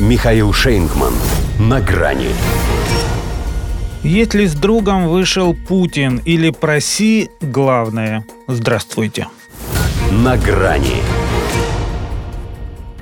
Михаил Шейнгман. На грани. Если с другом вышел Путин или проси, главное. Здравствуйте. На грани.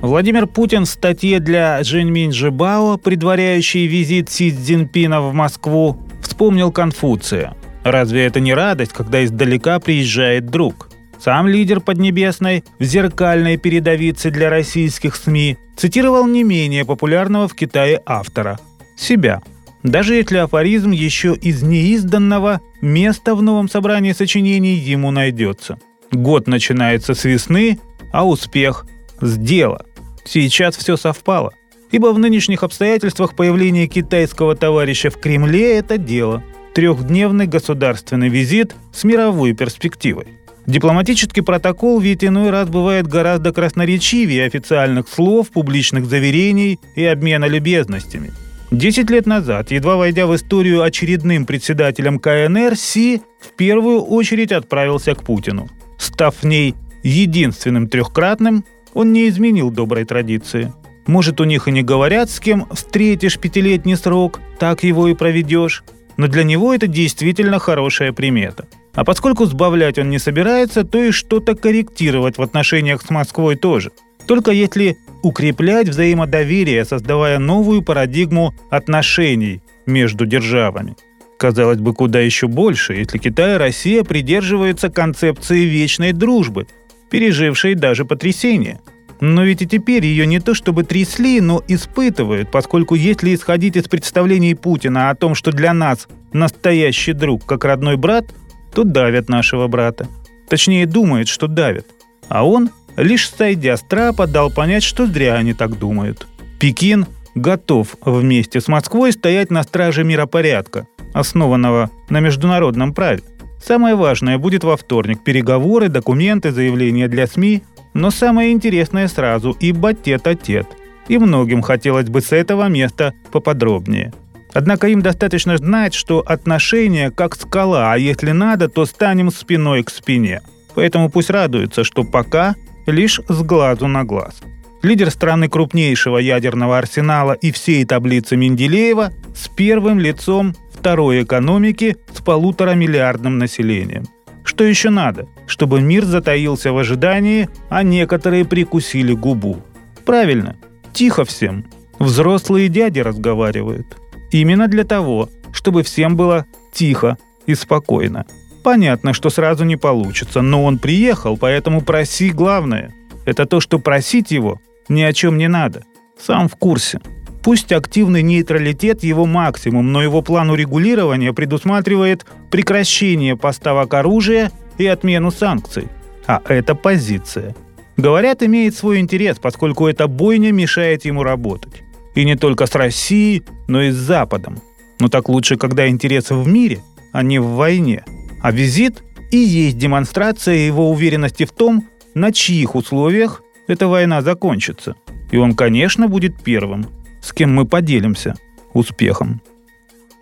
Владимир Путин в статье для Женьминь Жибао, предваряющей визит Си Цзиньпина в Москву, вспомнил Конфуция. Разве это не радость, когда издалека приезжает друг? Сам лидер Поднебесной в зеркальной передовице для российских СМИ цитировал не менее популярного в Китае автора – себя. Даже если афоризм еще из неизданного, место в новом собрании сочинений ему найдется. Год начинается с весны, а успех – с дела. Сейчас все совпало. Ибо в нынешних обстоятельствах появление китайского товарища в Кремле – это дело. Трехдневный государственный визит с мировой перспективой. Дипломатический протокол ведь иной раз бывает гораздо красноречивее официальных слов, публичных заверений и обмена любезностями. Десять лет назад, едва войдя в историю очередным председателем КНР, Си в первую очередь отправился к Путину. Став в ней единственным трехкратным, он не изменил доброй традиции. Может, у них и не говорят, с кем встретишь пятилетний срок, так его и проведешь. Но для него это действительно хорошая примета – а поскольку сбавлять он не собирается, то и что-то корректировать в отношениях с Москвой тоже. Только если укреплять взаимодоверие, создавая новую парадигму отношений между державами. Казалось бы, куда еще больше, если Китай и Россия придерживаются концепции вечной дружбы, пережившей даже потрясение. Но ведь и теперь ее не то чтобы трясли, но испытывают, поскольку если исходить из представлений Путина о том, что для нас настоящий друг как родной брат – то давят нашего брата. Точнее, думают, что давят. А он, лишь сойдя с трапа, дал понять, что зря они так думают. Пекин готов вместе с Москвой стоять на страже миропорядка, основанного на международном праве. Самое важное будет во вторник – переговоры, документы, заявления для СМИ. Но самое интересное сразу – ибо тет-а-тет. И многим хотелось бы с этого места поподробнее – Однако им достаточно знать, что отношения как скала, а если надо, то станем спиной к спине. Поэтому пусть радуются, что пока лишь с глазу на глаз. Лидер страны крупнейшего ядерного арсенала и всей таблицы Менделеева с первым лицом второй экономики с полуторамиллиардным населением. Что еще надо, чтобы мир затаился в ожидании, а некоторые прикусили губу? Правильно, тихо всем. Взрослые дяди разговаривают. Именно для того, чтобы всем было тихо и спокойно. Понятно, что сразу не получится, но он приехал, поэтому проси главное. Это то, что просить его ни о чем не надо. Сам в курсе. Пусть активный нейтралитет его максимум, но его план урегулирования предусматривает прекращение поставок оружия и отмену санкций. А это позиция. Говорят, имеет свой интерес, поскольку эта бойня мешает ему работать. И не только с Россией, но и с Западом. Но так лучше, когда интересы в мире, а не в войне. А визит и есть демонстрация его уверенности в том, на чьих условиях эта война закончится. И он, конечно, будет первым, с кем мы поделимся успехом.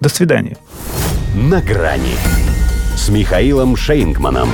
До свидания. На грани с Михаилом Шейнгманом.